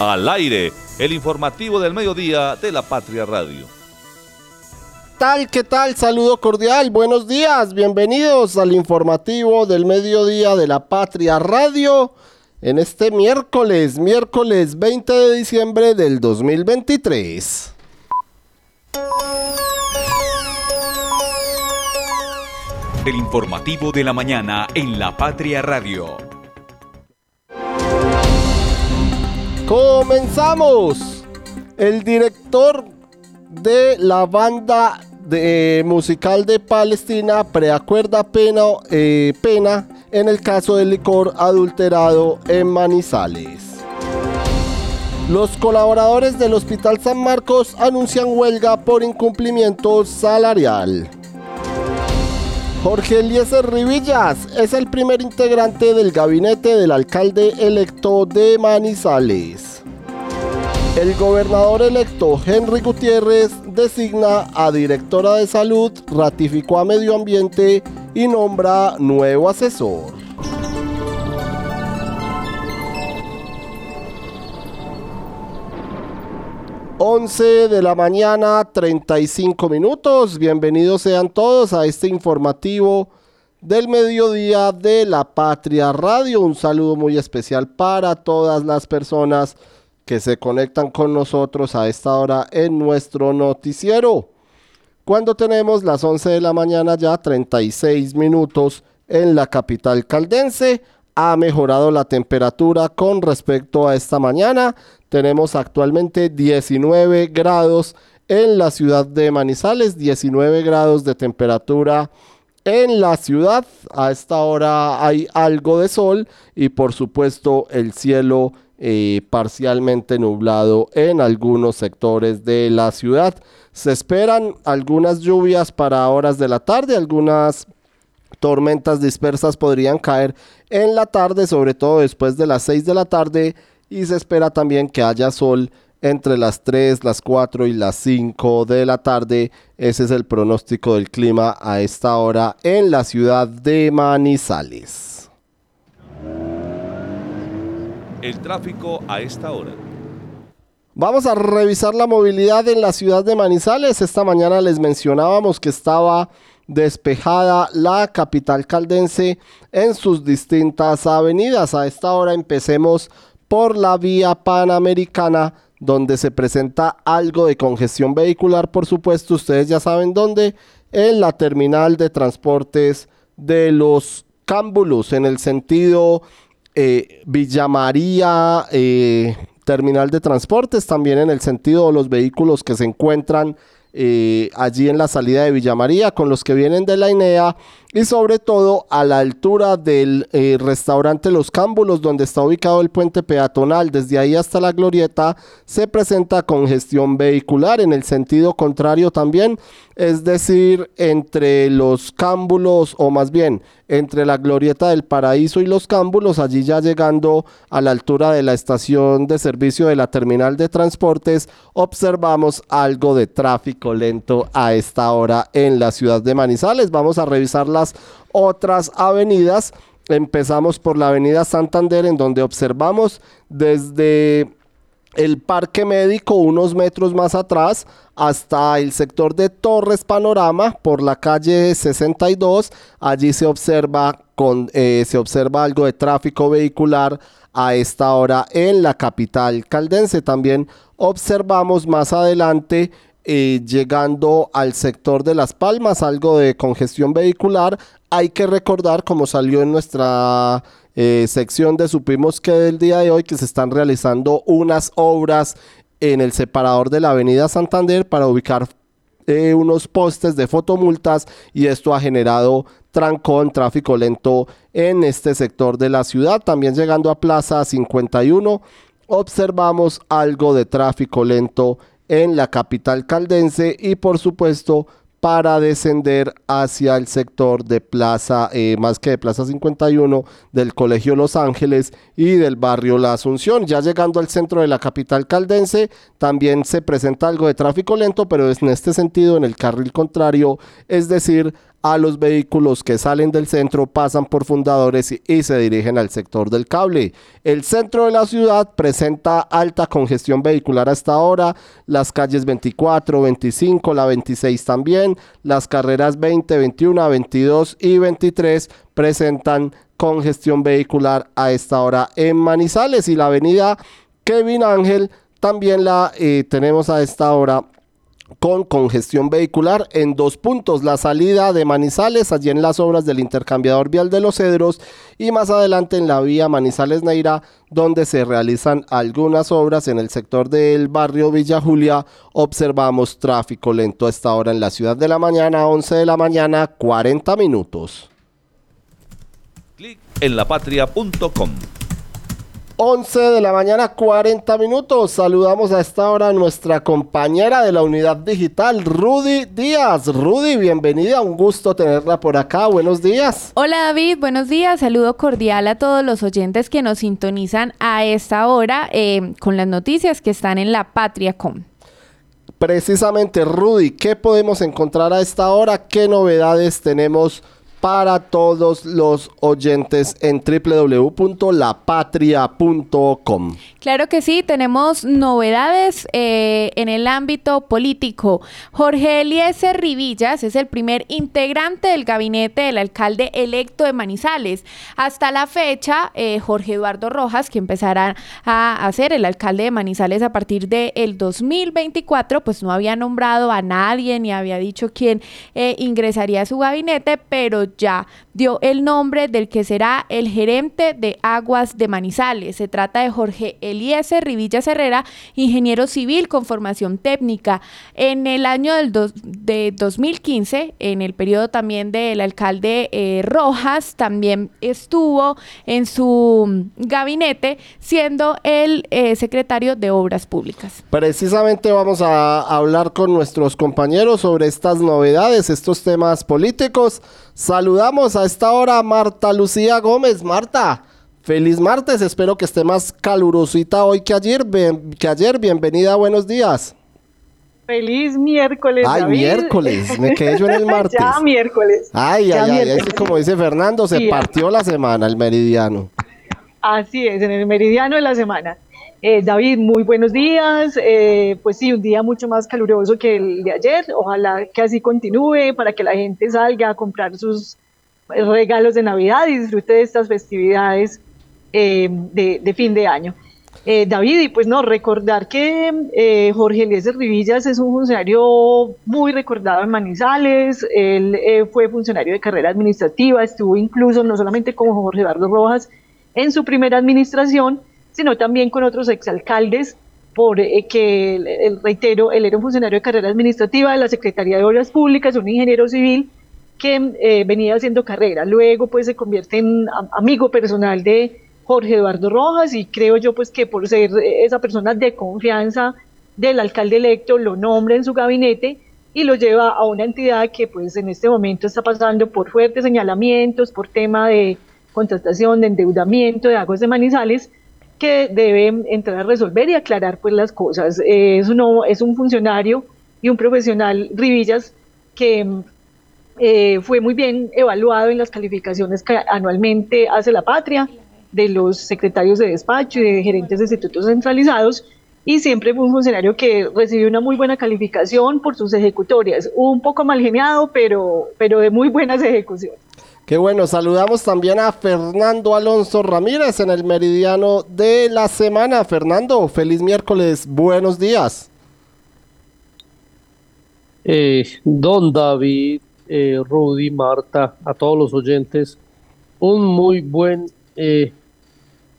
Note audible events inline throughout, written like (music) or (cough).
Al aire, el informativo del mediodía de la Patria Radio. tal? ¿Qué tal? Saludo cordial, buenos días, bienvenidos al informativo del mediodía de la Patria Radio en este miércoles, miércoles 20 de diciembre del 2023. El informativo de la mañana en la Patria Radio. Comenzamos. El director de la banda de, musical de Palestina preacuerda pena, eh, pena en el caso del licor adulterado en Manizales. Los colaboradores del Hospital San Marcos anuncian huelga por incumplimiento salarial. Jorge Eliezer Rivillas es el primer integrante del gabinete del alcalde electo de Manizales. El gobernador electo Henry Gutiérrez designa a directora de salud, ratificó a medio ambiente y nombra nuevo asesor. 11 de la mañana, 35 minutos. Bienvenidos sean todos a este informativo del mediodía de la Patria Radio. Un saludo muy especial para todas las personas que se conectan con nosotros a esta hora en nuestro noticiero. Cuando tenemos las 11 de la mañana ya 36 minutos en la capital caldense ha mejorado la temperatura con respecto a esta mañana. Tenemos actualmente 19 grados en la ciudad de Manizales, 19 grados de temperatura en la ciudad. A esta hora hay algo de sol y por supuesto el cielo eh, parcialmente nublado en algunos sectores de la ciudad. Se esperan algunas lluvias para horas de la tarde, algunas tormentas dispersas podrían caer en la tarde, sobre todo después de las 6 de la tarde, y se espera también que haya sol entre las 3, las 4 y las 5 de la tarde. Ese es el pronóstico del clima a esta hora en la ciudad de Manizales. El tráfico a esta hora. Vamos a revisar la movilidad en la ciudad de Manizales. Esta mañana les mencionábamos que estaba despejada la capital caldense en sus distintas avenidas. A esta hora empecemos por la vía panamericana donde se presenta algo de congestión vehicular, por supuesto, ustedes ya saben dónde, en la terminal de transportes de los Cámbulos, en el sentido eh, Villa María, eh, terminal de transportes, también en el sentido de los vehículos que se encuentran eh, allí en la salida de Villa María con los que vienen de la INEA y sobre todo a la altura del eh, restaurante Los Cámbulos donde está ubicado el puente peatonal. Desde ahí hasta la glorieta se presenta congestión vehicular en el sentido contrario también es decir entre los cámbulos o más bien entre la glorieta del paraíso y los cámbulos allí ya llegando a la altura de la estación de servicio de la terminal de transportes observamos algo de tráfico lento a esta hora en la ciudad de Manizales. Vamos a revisar otras avenidas. Empezamos por la avenida Santander en donde observamos desde el parque médico unos metros más atrás hasta el sector de Torres Panorama por la calle 62. Allí se observa, con, eh, se observa algo de tráfico vehicular a esta hora en la capital caldense. También observamos más adelante eh, llegando al sector de Las Palmas, algo de congestión vehicular. Hay que recordar, como salió en nuestra eh, sección de Supimos que del día de hoy, que se están realizando unas obras en el separador de la avenida Santander para ubicar eh, unos postes de fotomultas y esto ha generado trancón, tráfico lento en este sector de la ciudad. También llegando a Plaza 51, observamos algo de tráfico lento en la capital caldense y por supuesto para descender hacia el sector de Plaza, eh, más que de Plaza 51, del Colegio Los Ángeles y del barrio La Asunción. Ya llegando al centro de la capital caldense, también se presenta algo de tráfico lento, pero es en este sentido, en el carril contrario, es decir, a los vehículos que salen del centro, pasan por fundadores y, se dirigen al sector del cable. El centro de la ciudad presenta alta congestión vehicular hasta ahora, las calles 24, 25, la 26 también, las carreras 20, 21, 22 y 23 presentan congestión vehicular a esta hora en Manizales y la avenida Kevin Ángel también la eh, tenemos a esta hora con congestión vehicular en dos puntos, la salida de Manizales, allí en las obras del intercambiador vial de los Cedros y más adelante en la vía Manizales Neira, donde se realizan algunas obras en el sector del barrio Villa Julia, observamos tráfico lento a esta hora en la ciudad de la mañana, 11 de la mañana, 40 minutos. Clic en lapatria.com 11 de la mañana, 40 minutos. Saludamos a esta hora a nuestra compañera de la unidad digital, Rudy Díaz. Rudy, bienvenida, un gusto tenerla por acá. Buenos días. Hola David, buenos días. Saludo cordial a todos los oyentes que nos sintonizan a esta hora eh, con las noticias que están en la Patria.com. Precisamente, Rudy, ¿qué podemos encontrar a esta hora? ¿Qué novedades tenemos? Para todos los oyentes en www.lapatria.com. Claro que sí, tenemos novedades eh, en el ámbito político. Jorge Eliezer Rivillas es el primer integrante del gabinete del alcalde electo de Manizales. Hasta la fecha, eh, Jorge Eduardo Rojas, que empezará a, ser el alcalde de Manizales a partir del 2024, pues no había nombrado a nadie ni había dicho quién eh, ingresaría a su gabinete, pero ya dio el nombre del que será el gerente de aguas de Manizales. Se trata de Jorge Eliezer Rivilla Herrera, ingeniero civil con formación técnica. En el año del de 2015, en el periodo también del alcalde eh, Rojas, también estuvo en su gabinete siendo el eh, secretario de Obras Públicas. Precisamente vamos a hablar con nuestros compañeros sobre estas novedades, estos temas políticos. Saludamos a esta hora a Marta Lucía Gómez. Marta, feliz martes. Espero que esté más calurosita hoy que ayer. que ayer. Bienvenida, buenos días. Feliz miércoles. Ay, miércoles. Me quedé yo en el (laughs) martes. ya miércoles. Ay, ay, ay. Como dice Fernando, se partió la semana, el meridiano. Así es, en el meridiano de la semana. Eh, David, muy buenos días. Eh, pues sí, un día mucho más caluroso que el de ayer. Ojalá que así continúe para que la gente salga a comprar sus regalos de Navidad y disfrute de estas festividades eh, de, fin de año. David, y pues no, recordar que Jorge Eliezer Rivillas es un funcionario muy recordado en Manizales, él fue funcionario de carrera administrativa, estuvo incluso no solamente con Jorge Eduardo Rojas en su primera administración, sino también con otros exalcaldes, por eh, que, el, reitero, él era un funcionario de carrera administrativa de la Secretaría de Obras Públicas, un ingeniero civil que eh, venía haciendo carrera. Luego, pues, se convierte en amigo personal de Jorge Eduardo Rojas y creo yo, pues, que por ser esa persona de confianza del alcalde electo, lo nombra en su gabinete y lo lleva a una entidad que, pues, en este momento está pasando por fuertes señalamientos, por tema de contratación, de endeudamiento de aguas de Manizales, que debe entrar a resolver y aclarar pues las cosas. Es, uno, es un funcionario y un profesional, Rivillas, que eh, fue muy bien evaluado en las calificaciones que anualmente hace la patria de los secretarios de despacho y de gerentes de institutos centralizados y siempre fue un funcionario que recibió una muy buena calificación por sus ejecutorias, un poco mal geniado, pero, pero de muy buenas ejecuciones. Qué bueno, saludamos también a Fernando Alonso Ramírez en el meridiano de la semana. Fernando, feliz miércoles, buenos días. Eh, don David, eh, Rudy, Marta, a todos los oyentes, un muy buen 20 eh,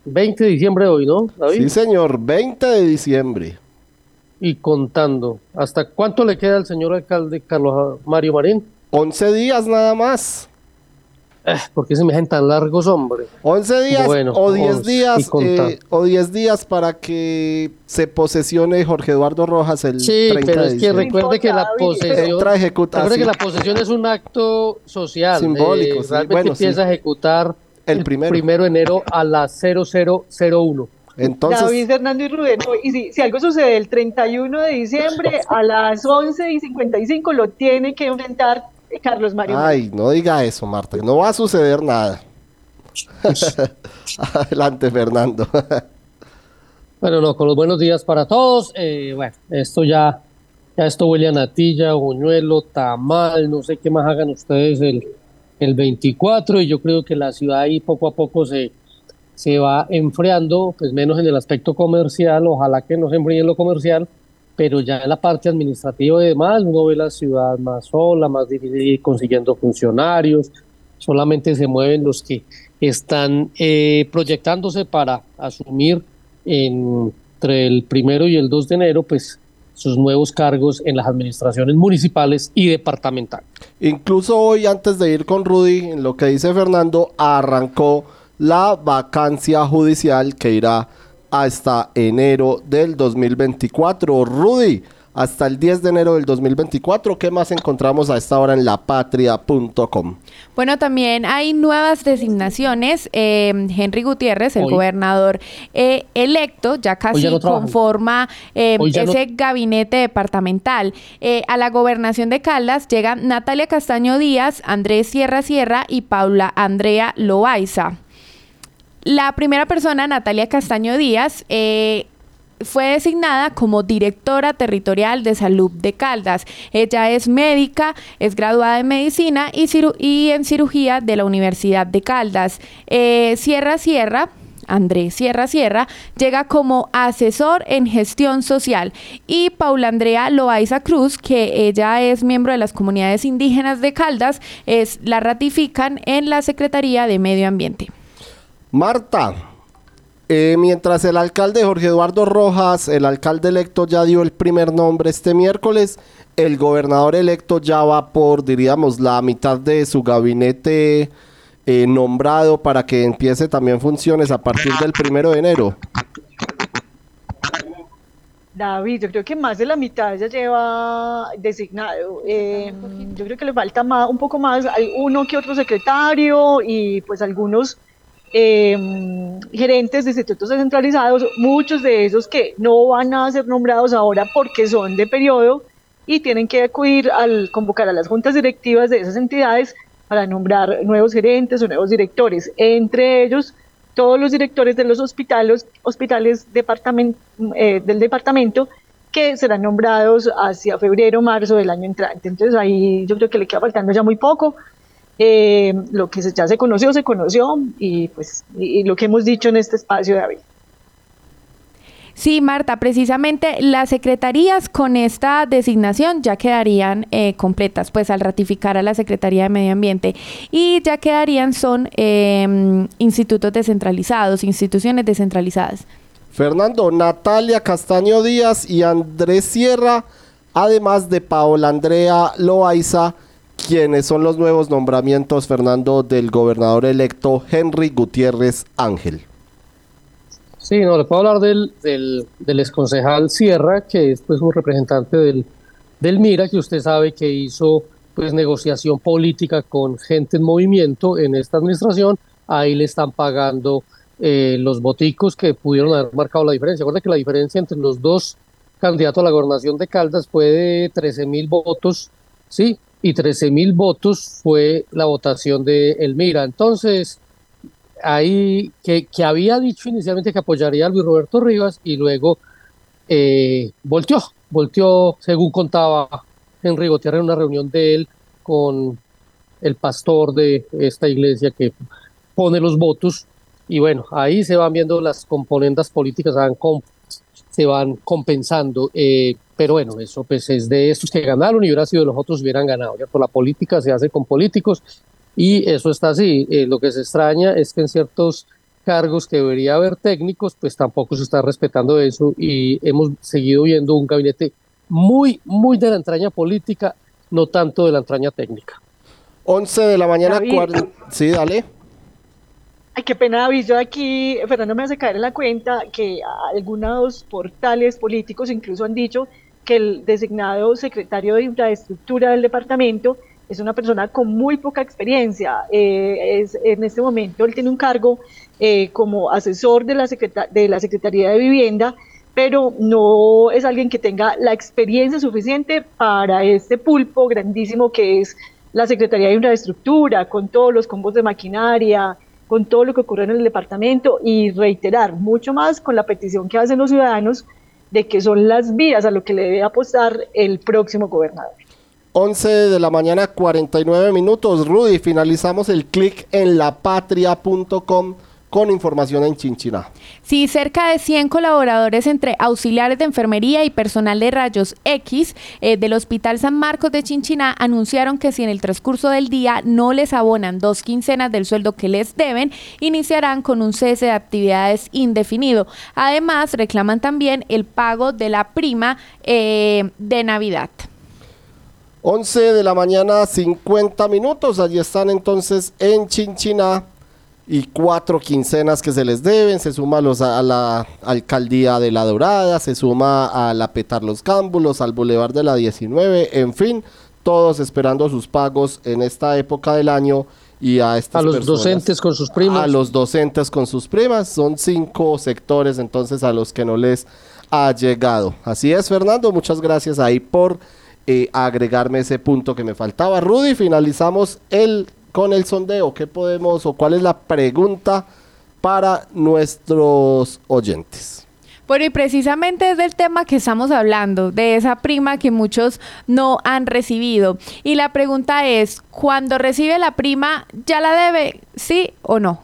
de diciembre hoy, ¿no, David? Sí, señor, 20 de diciembre. Y contando, ¿hasta cuánto le queda al señor alcalde Carlos Mario Marín? 11 días nada más. ¿Por qué se me dejan tan largos, hombre? 11 días o 10 días eh, o 10 días para que se posesione Jorge Eduardo Rojas el sí, pero es que recuerde que la posesión recuerde que la posesión es un acto social simbólico, eh, realmente empieza a ejecutar el, primero. primero de enero a las 0001. Entonces, David Fernando y Rubén, y si, si, algo sucede el 31 de diciembre (laughs) a las 11 y 55 lo tiene que enfrentar Carlos Mario. Ay, no diga eso, Marta, no va a suceder nada. (laughs) Adelante, Fernando. bueno, no, con los buenos días para todos. Eh, bueno, esto ya, ya esto huele a natilla, buñuelo, tamal, no sé qué más hagan ustedes el, el 24 y yo creo que la ciudad ahí poco a poco se, se va enfriando, pues menos en el aspecto comercial, ojalá que no se enfríe en lo comercial, pero ya en la parte administrativa y demás, uno ve la ciudad más sola, más difícil consiguiendo funcionarios, solamente se mueven los que están eh, proyectándose para asumir entre el primero y el 2 de enero, pues sus nuevos cargos en las administraciones municipales y departamentales. Incluso hoy, antes de ir con Rudy, en lo que dice Fernando, arrancó la vacancia judicial que irá hasta enero del 2024. Rudy, hasta el 10 de enero del 2024. ¿Qué más encontramos a esta hora en lapatria.com? Bueno, también hay nuevas designaciones. Eh, Henry Gutiérrez, el gobernador eh, electo, ya casi conforma eh, ese gabinete departamental. a la gobernación de Caldas llegan Natalia Castaño Díaz, Andrés Sierra Sierra y Paula Andrea Loaiza. La primera persona, Natalia Castaño Díaz, eh, fue designada como directora territorial de salud de Caldas. Ella es médica, es graduada en medicina y, en cirugía de la Universidad de Caldas. Eh, Sierra Sierra. Andrés Sierra Sierra llega como asesor en gestión social y Paula Andrea Loaiza Cruz, que ella es miembro de las comunidades indígenas de Caldas, es, la ratifican en la Secretaría de Medio Ambiente. Marta, eh, mientras el alcalde Jorge Eduardo Rojas, el alcalde electo ya dio el primer nombre este miércoles, el gobernador electo ya va por, diríamos, la mitad de su gabinete eh, nombrado para que empiece también funciones a partir del primero de enero. David, yo creo que más de la mitad ya lleva designado. Eh, yo creo que le falta más, un poco más, hay uno que otro secretario y pues algunos Em, gerentes de institutos descentralizados, muchos de esos que no van a ser nombrados ahora porque son de periodo y tienen que acudir al convocar a las juntas directivas de esas entidades para nombrar nuevos gerentes o nuevos directores, entre ellos todos los directores de los hospitales, hospitales eh, del departamento que serán nombrados hacia febrero marzo del año entrante. Entonces ahí yo creo que le queda faltando ya muy poco eh, lo que ya se conoció, se conoció y pues y, lo que hemos dicho en este espacio, David. Sí, Marta, precisamente las secretarías con esta designación ya quedarían eh, completas, pues al ratificar a la Secretaría de Medio Ambiente y ya quedarían son em, institutos descentralizados, instituciones descentralizadas. Fernando, Natalia Castaño Díaz y Andrés Sierra, además de Paola Andrea Loaiza, ¿Quiénes son los nuevos nombramientos, Fernando, del gobernador electo Henry Gutiérrez Ángel? Sí, no, le puedo hablar del, del, del exconcejal Sierra, que es pues un representante del, del MIRA, que usted sabe que hizo pues negociación política con gente en movimiento en esta administración, ahí le están pagando eh, los boticos que pudieron haber marcado la diferencia. Recuerda que la diferencia entre los dos candidatos a la gobernación de Caldas fue de 13 mil votos, sí, y 13 mil votos fue la votación de Elmira. Entonces, ahí que, había dicho inicialmente que apoyaría a Luis Roberto Rivas y luego eh, volteó, volteó, según contaba Henry Gutiérrez en una reunión de él con el pastor de esta iglesia que pone los votos. Y bueno, ahí se van viendo las componentes políticas, se van, se van compensando. Eh, pero bueno, eso pues es de estos que ganaron y hubiera sido de los otros hubieran ganado. Ya por la política se hace con políticos y eso está así. Eh, lo que se extraña es que en ciertos cargos que debería haber técnicos, pues tampoco se está respetando eso y hemos seguido viendo un gabinete muy, muy de la entraña política, no tanto de la entraña técnica. 11 de la mañana, sí, dale. Ay, qué pena, David. Yo aquí, Fernando me hace caer en la cuenta que algunos portales políticos incluso han dicho que el designado secretario de infraestructura del departamento es una persona con muy poca experiencia. Eh, es, en este momento él tiene un cargo eh, como asesor de la, de la Secretaría de Vivienda, pero no es alguien que tenga la experiencia suficiente para este pulpo grandísimo que es la Secretaría de Infraestructura, con todos los combos de maquinaria, con todo lo que ocurre en el departamento y reiterar mucho más con la petición que hacen los ciudadanos de que son las vías a lo que le debe apostar el próximo gobernador. 11 de la mañana, 49 minutos. Rudy, finalizamos el clic en lapatria.com con información en Chinchina. Sí, cerca de 100 colaboradores entre auxiliares de enfermería y personal de rayos X eh, del Hospital San Marcos de Chinchina anunciaron que si en el transcurso del día no les abonan dos quincenas del sueldo que les deben, iniciarán con un cese de actividades indefinido. Además, reclaman también el pago de la prima eh, de Navidad. 11 de la mañana, 50 minutos. Allí están entonces en Chinchina y cuatro quincenas que se les deben. Se suma los, a la alcaldía de La Dorada, se suma a la Petar Los Cámbulos, al Boulevard de la 19. En fin, todos esperando sus pagos en esta época del año y a estas A los personas- docentes con sus primas. a los docentes con sus primas. Son cinco sectores entonces a los que no les ha llegado. Así es, Fernando. Muchas gracias ahí por eh, agregarme ese punto que me faltaba. Rudy, finalizamos el con el sondeo. ¿Qué podemos o cuál es la pregunta para nuestros oyentes? Bueno, y precisamente es del tema que estamos hablando, de esa prima que muchos no han recibido. Y la pregunta es, cuando recibe la prima, ¿ya la debe? ¿Sí o no?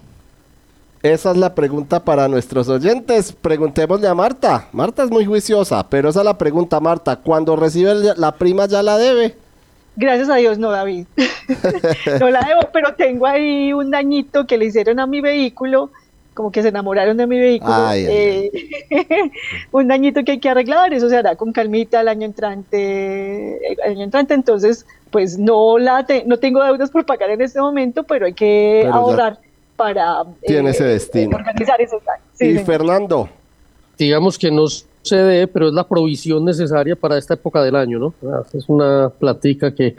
Esa es la pregunta para nuestros oyentes. Preguntémosle a Marta. Marta es muy juiciosa, pero esa es la pregunta, Marta. Cuando recibe la prima ya la debe. Gracias a Dios no, David. (laughs) no la debo, pero tengo ahí un dañito que le hicieron a mi vehículo, como que se enamoraron de mi vehículo. Ay, ay, eh, (laughs) un dañito que hay que arreglar, eso se hará con calmita el año entrante. El año entrante, entonces, pues no la te- no tengo deudas por pagar en este momento, pero hay que Pero ahorrar para eh, tiene ese destino. organizar esos daños. Sí, y señor. Fernando, digamos que no se debe, pero es la provisión necesaria para esta época del año, ¿no? Ah, Es una platica que,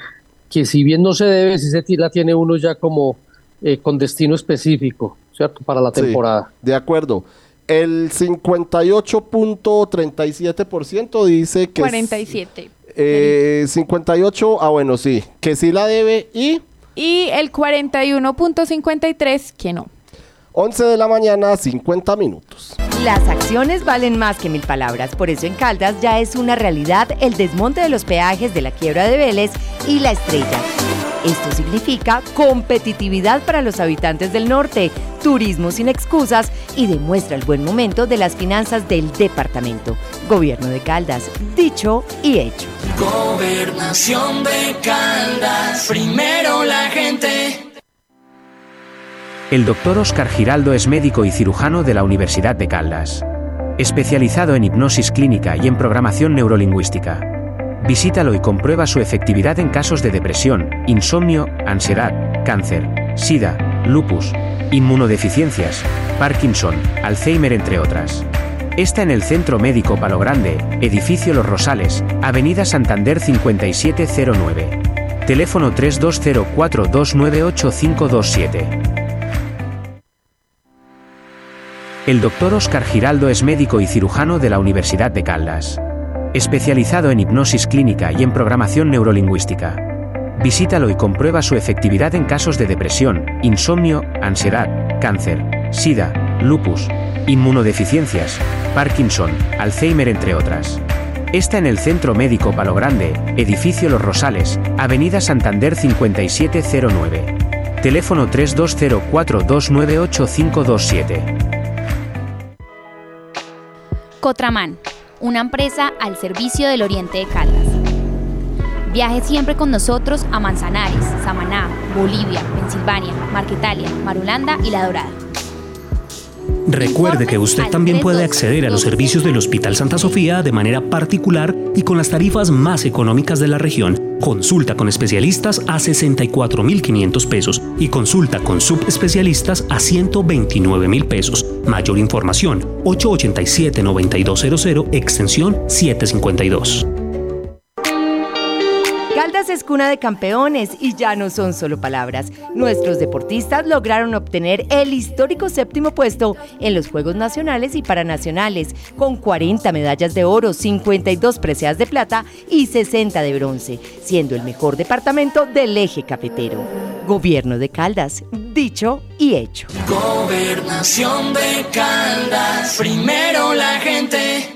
que si bien no se debe, sí se la tiene uno ya como eh, con destino específico, ¿cierto? Para la Sí. temporada. de acuerdo. El 58.37% dice que... 47. Eh, 58, ah bueno, sí, que sí la debe y Y el 41.53 que no. 11 de la mañana, 50 minutos. Las acciones valen más que mil palabras, por eso en Caldas ya es una realidad el desmonte de los peajes de la quiebra de Vélez y la estrella. Esto significa competitividad para los habitantes del norte, turismo sin excusas y demuestra el buen momento de las finanzas del departamento. Gobierno de Caldas, dicho y hecho. Gobernación de Caldas, primero la gente. El doctor Oscar Giraldo es médico y cirujano de la Universidad de Caldas. Especializado en hipnosis clínica y en programación neurolingüística. Visítalo y comprueba su efectividad en casos de depresión, insomnio, ansiedad, cáncer, sida, lupus, inmunodeficiencias, Parkinson, Alzheimer entre otras. Está en el Centro Médico Palo Grande, Edificio Los Rosales, Avenida Santander 5709. Teléfono 3204298527. El doctor Oscar Giraldo es médico y cirujano de la Universidad de Caldas. Especializado en hipnosis clínica y en programación neurolingüística. Visítalo y comprueba su efectividad en casos de depresión, insomnio, ansiedad, cáncer, sida, lupus, inmunodeficiencias, Parkinson, Alzheimer entre otras. Está en el Centro Médico Palo Grande, Edificio Los Rosales, Avenida Santander 5709. Teléfono 3204298527. Cotraman, una empresa al servicio del Oriente de Caldas. Viaje siempre con nosotros a Manzanares, Samaná, Bolivia, Pensilvania, Marquetalia, Marulanda y La Dorada. Recuerde que usted también puede acceder a los servicios del Hospital Santa Sofía de manera particular y con las tarifas más económicas de la región. Consulta con especialistas a 64.500 pesos y consulta con subespecialistas a 129.000 pesos. Mayor información 887-9200 extensión 752. Caldas es cuna de campeones y ya no son solo palabras. Nuestros deportistas lograron obtener el histórico séptimo puesto en los Juegos Nacionales y Paranacionales, con 40 medallas de oro, 52 preseas de plata y 60 de bronce, siendo el mejor departamento del eje cafetero. Gobierno de Caldas, dicho y hecho. Gobernación de Caldas, primero la gente.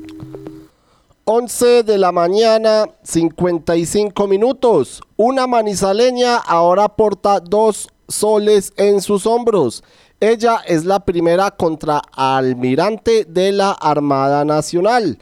11 de la mañana, 55 minutos. Una manizaleña ahora porta dos soles en sus hombros. Ella es la primera contraalmirante de la Armada Nacional.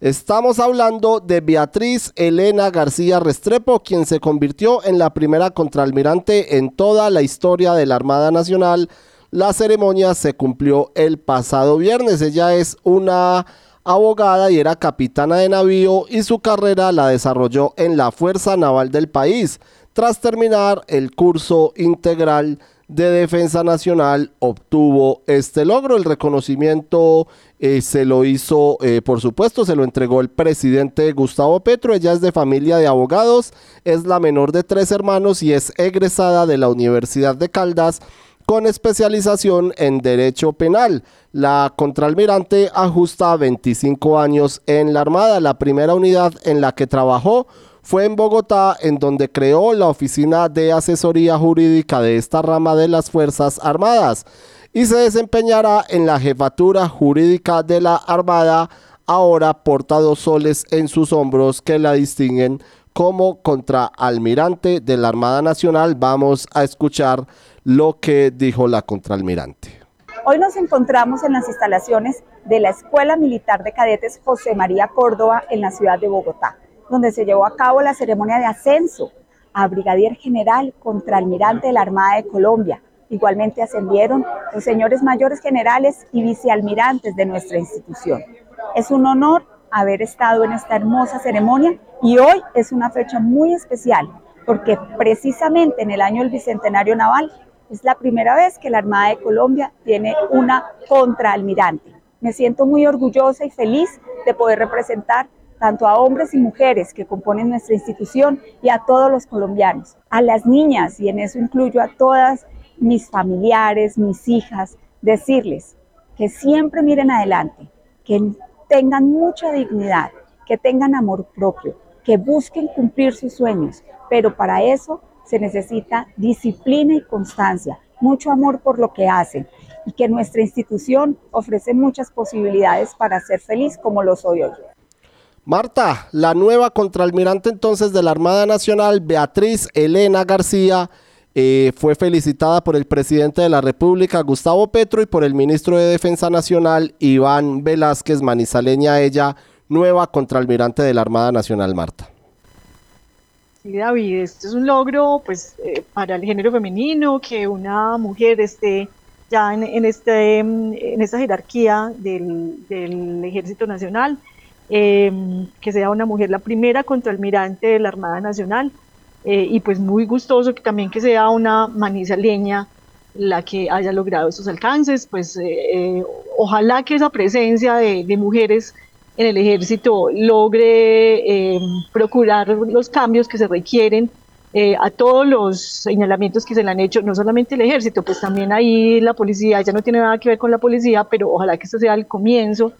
Estamos hablando de Beatriz Elena García Restrepo, quien se convirtió en la primera contraalmirante en toda la historia de la Armada Nacional. La ceremonia se cumplió el pasado viernes. Ella es una abogada y era capitana de navío y su carrera la desarrolló en la Fuerza Naval del país. Tras terminar el curso integral de Defensa Nacional obtuvo este logro. El reconocimiento eh, se lo hizo, eh, por supuesto, se lo entregó el presidente Gustavo Petro. Ella es de familia de abogados, es la menor de tres hermanos y es egresada de la Universidad de Caldas con especialización en Derecho Penal. La contraalmirante ajusta 25 años en la Armada. La primera unidad en la que trabajó fue en Bogotá, en donde creó la Oficina de Asesoría Jurídica de esta rama de las Fuerzas Armadas y se desempeñará en la jefatura jurídica de la Armada. Ahora porta dos soles en sus hombros que la distinguen como contraalmirante de la Armada Nacional. Vamos a escuchar lo que dijo la contraalmirante. Hoy nos encontramos en las instalaciones de la Escuela Militar de Cadetes José María Córdoba en la ciudad de Bogotá, donde se llevó a cabo la ceremonia de ascenso a Brigadier General Contraalmirante de la Armada de Colombia. Igualmente ascendieron los señores mayores generales y vicealmirantes de nuestra institución. Es un honor haber estado en esta hermosa ceremonia y hoy es una fecha muy especial porque precisamente en el año del Bicentenario Naval es la primera vez que la Armada de Colombia tiene una contraalmirante. Me siento muy orgullosa y feliz de poder representar tanto a hombres y mujeres que componen nuestra institución y a todos los colombianos, a las niñas, y en eso incluyo a todas mis familiares, mis hijas, decirles que siempre miren adelante, que tengan mucha dignidad, que tengan amor propio, que busquen cumplir sus sueños, pero para eso se necesita disciplina y constancia, mucho amor por lo que hacen y que nuestra institución ofrece muchas posibilidades para ser feliz como lo soy hoy. Marta, la nueva contraalmirante entonces de la Armada Nacional, Beatriz Elena García, eh, fue felicitada por el presidente de la República, Gustavo Petro, y por el ministro de Defensa Nacional, Iván Velázquez, manizaleña ella, nueva contraalmirante de la Armada Nacional, Marta. Sí, David, esto es un logro pues eh, para el género femenino, que una mujer esté ya en, este, en esta jerarquía del, Ejército Nacional, em, que sea una mujer la primera contraalmirante de la Armada Nacional, eh, y pues muy gustoso que también que sea una manizaleña la que haya logrado esos alcances, pues eh, ojalá que esa presencia de, de mujeres en el ejército logre eh, procurar los cambios que se requieren eh, a todos los señalamientos que se le han hecho, no solamente el ejército, pues también ahí la policía, ya no tiene nada que ver con la policía, pero ojalá que esto sea el comienzo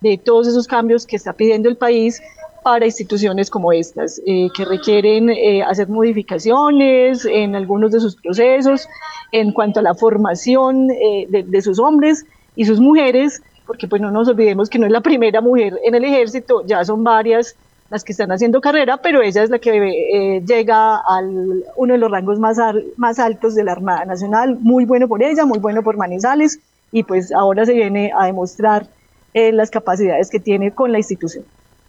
de todos esos cambios que está pidiendo el país para instituciones como estas, eh, que requieren eh, hacer modificaciones en algunos de sus procesos en cuanto a la formación eh, de, de, sus hombres y sus mujeres, porque pues no nos olvidemos que no es la primera mujer en el ejército, ya son varias las que están haciendo carrera, pero ella es la que llega a uno de los rangos más, al, más altos de la Armada Nacional, muy bueno por ella, muy bueno por Manizales, y pues ahora se viene a demostrar las capacidades que tiene con la institución.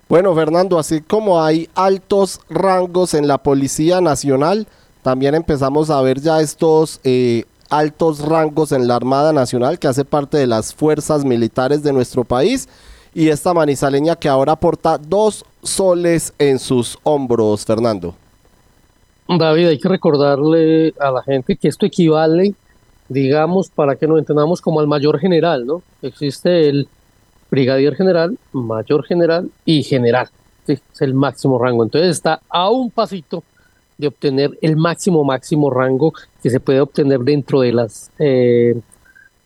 Bueno, Fernando, así como hay altos rangos en la Policía Nacional, también empezamos a ver ya estos eh, altos rangos en la Armada Nacional, que hace parte de las fuerzas militares de nuestro país, y esta manizaleña que ahora porta dos soles en sus hombros, Fernando. David, hay que recordarle a la gente que esto equivale, digamos, para que nos entendamos como al mayor general, ¿no? Existe el brigadier general, mayor general y general. es el máximo rango. Entonces está a un pasito de obtener el máximo, máximo rango que se puede obtener dentro de las, eh,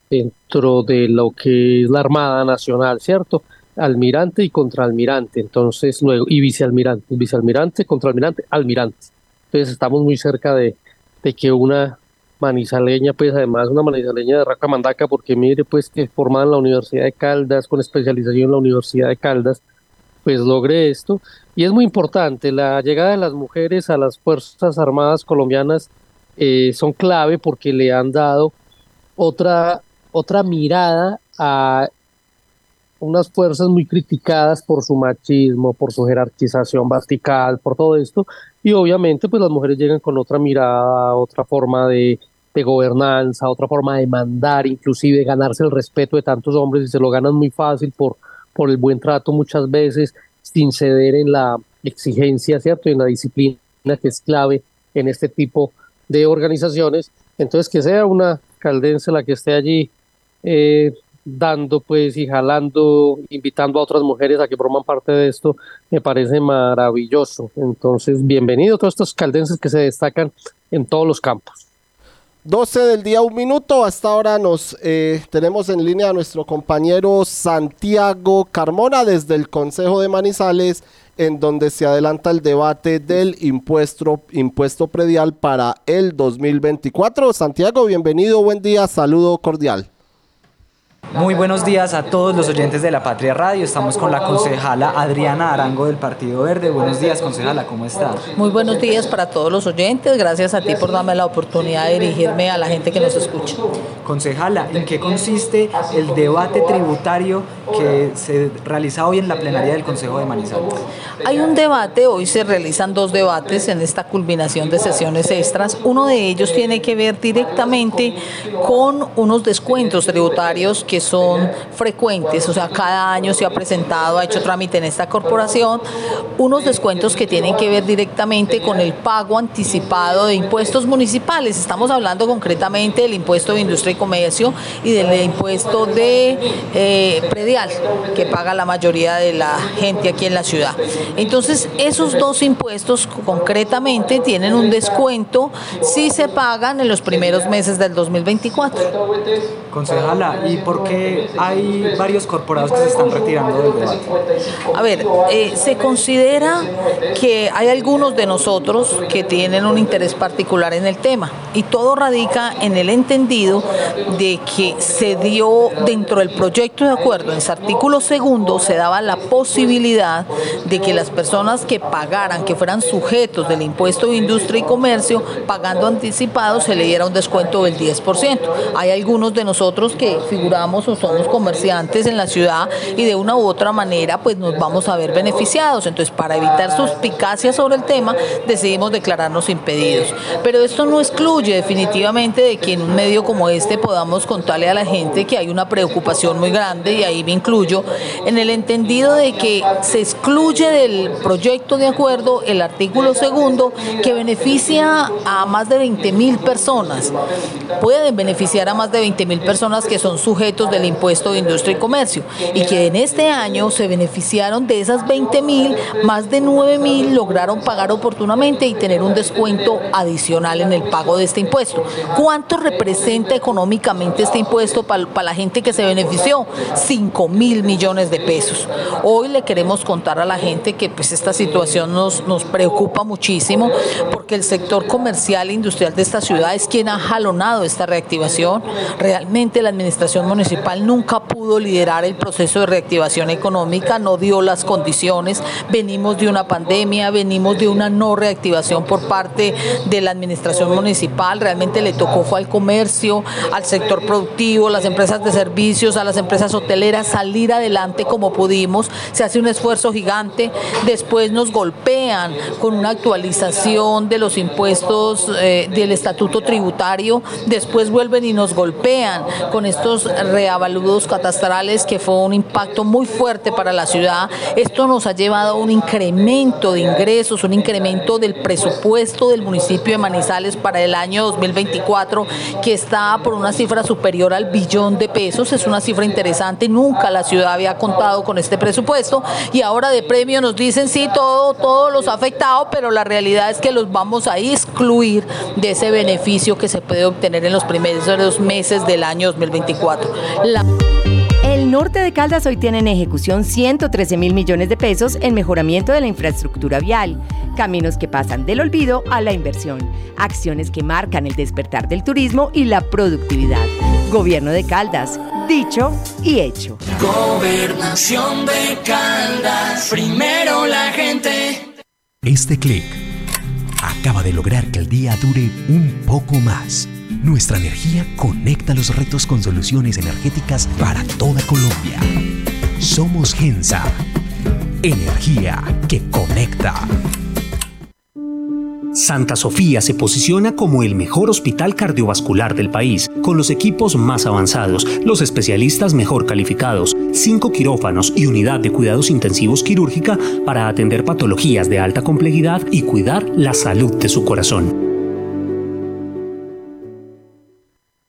dentro de lo que es la Armada Nacional, ¿cierto? Almirante y contraalmirante, entonces luego, y vicealmirante, vicealmirante, contraalmirante, almirante. Entonces estamos muy cerca de, de que una manizaleña, pues además una manizaleña de Raca Mandaca, porque mire, pues que formada en la Universidad de Caldas, con especialización en la Universidad de Caldas, pues logre esto. Y es muy importante, la llegada de las mujeres a las Fuerzas Armadas colombianas eh, son clave porque le han dado otra, otra mirada a unas fuerzas muy criticadas por su machismo, por su jerarquización vertical, por todo esto, y obviamente pues las mujeres llegan con otra mirada, otra forma de, de gobernanza, otra forma de mandar, inclusive ganarse el respeto de tantos hombres y se lo ganan muy fácil por, por el buen trato muchas veces, sin ceder en la exigencia, ¿cierto? Y en la disciplina que es clave en este tipo de organizaciones. Entonces, que sea una caldense la que esté allí eh, dando pues y jalando, invitando a otras mujeres a que forman parte de esto, me parece maravilloso. Entonces, bienvenido a todos estos caldenses que se destacan en todos los campos. 12 del día, un minuto. Hasta ahora nos eh, tenemos en línea a nuestro compañero Santiago Carmona desde el Consejo de Manizales, en donde se adelanta el debate del impuesto, impuesto predial para el 2024. Santiago, bienvenido, buen día, saludo cordial. Muy buenos días a todos los oyentes de La Patria Radio. Estamos con la concejala Adriana Arango del Partido Verde. Buenos días, concejala, ¿cómo está? Muy buenos días para todos los oyentes. Gracias a ti por darme la oportunidad de dirigirme a la gente que nos escucha. Concejala, ¿en qué consiste el debate tributario que se realiza hoy en la plenaria del Consejo de Manizales? Hay un debate, hoy se realizan dos debates en esta culminación de sesiones extras. Uno de ellos tiene que ver directamente con unos descuentos tributarios que son frecuentes, o sea, cada año se ha presentado, ha hecho trámite en esta corporación, unos descuentos que tienen que ver directamente con el pago anticipado de impuestos municipales. Estamos hablando concretamente del impuesto de industria y comercio y del impuesto de eh, predial que paga la mayoría de la gente aquí en la ciudad. Entonces, esos dos impuestos concretamente tienen un descuento si se pagan en los primeros meses del 2024. Concejala, ¿y por qué hay varios corporados que se están retirando del debate? A ver, eh, se considera que hay algunos de nosotros que tienen un interés particular en el tema y todo radica en el entendido de que se dio dentro del proyecto de acuerdo, en su artículo segundo, se daba la posibilidad de que las personas que pagaran, que fueran sujetos del impuesto de industria y comercio, pagando anticipado, se le diera un descuento del 10%. Hay algunos de nosotros que figuramos o somos comerciantes en la ciudad y de una u otra manera pues nos vamos a ver beneficiados. Entonces, para evitar suspicacias sobre el tema, decidimos declararnos impedidos. Pero esto no excluye definitivamente de que en un medio como este podamos contarle a la gente que hay una preocupación muy grande y ahí me incluyo en el entendido de que se excluye del proyecto de acuerdo el artículo segundo que beneficia a más de 20 mil personas. Pueden beneficiar a más de 20 mil personas que son sujetos del impuesto de industria y comercio y que en este año se beneficiaron de esas 20 mil, más de 9 mil lograron pagar oportunamente y tener un descuento adicional en el pago de este impuesto. ¿Cuánto representa económicamente este impuesto para la gente que se benefició? 5 mil millones de pesos. Hoy le queremos contar a la gente que pues esta situación nos, nos preocupa muchísimo porque el sector comercial e industrial de esta ciudad es quien ha jalonado esta reactivación. Realmente la administración municipal nunca pudo liderar el proceso de reactivación económica, no dio las condiciones. Venimos de una pandemia, venimos de una no reactivación por parte de la administración municipal. Realmente le tocó fue al comercio, al sector productivo, las empresas de servicios, a las empresas hoteleras salir adelante como pudimos. Se hace un esfuerzo gigante. Después nos golpean con una actualización de los impuestos eh, del estatuto tributario. Después vuelven y nos golpean con estos reavaludos catastrales que fue un impacto muy fuerte para la ciudad. Esto nos ha llevado a un incremento de ingresos, un incremento del presupuesto del municipio de Manizales para el año 2024 que está por una cifra superior al billón de pesos. Es una cifra interesante. Nunca la ciudad había contado con este presupuesto y ahora de premio nos dicen sí, todo, todo los ha afectado, pero la realidad es que los vamos a excluir de ese beneficio que se puede obtener en los primeros meses del año 2024. El norte de Caldas hoy tiene en ejecución 113 mil millones de pesos en mejoramiento de la infraestructura vial, caminos que pasan del olvido a la inversión, acciones que marcan el despertar del turismo y la productividad. Gobierno de Caldas, dicho y hecho. Gobernación de Caldas, primero la gente. Este clic acaba de lograr que el día dure un poco más. Nuestra energía conecta los retos con soluciones energéticas para toda Colombia. Somos Gensa. Energía que conecta. Santa Sofía se posiciona como el mejor hospital cardiovascular del país, con los equipos más avanzados, los especialistas mejor calificados, cinco quirófanos y unidad de cuidados intensivos quirúrgica para atender patologías de alta complejidad y cuidar la salud de su corazón.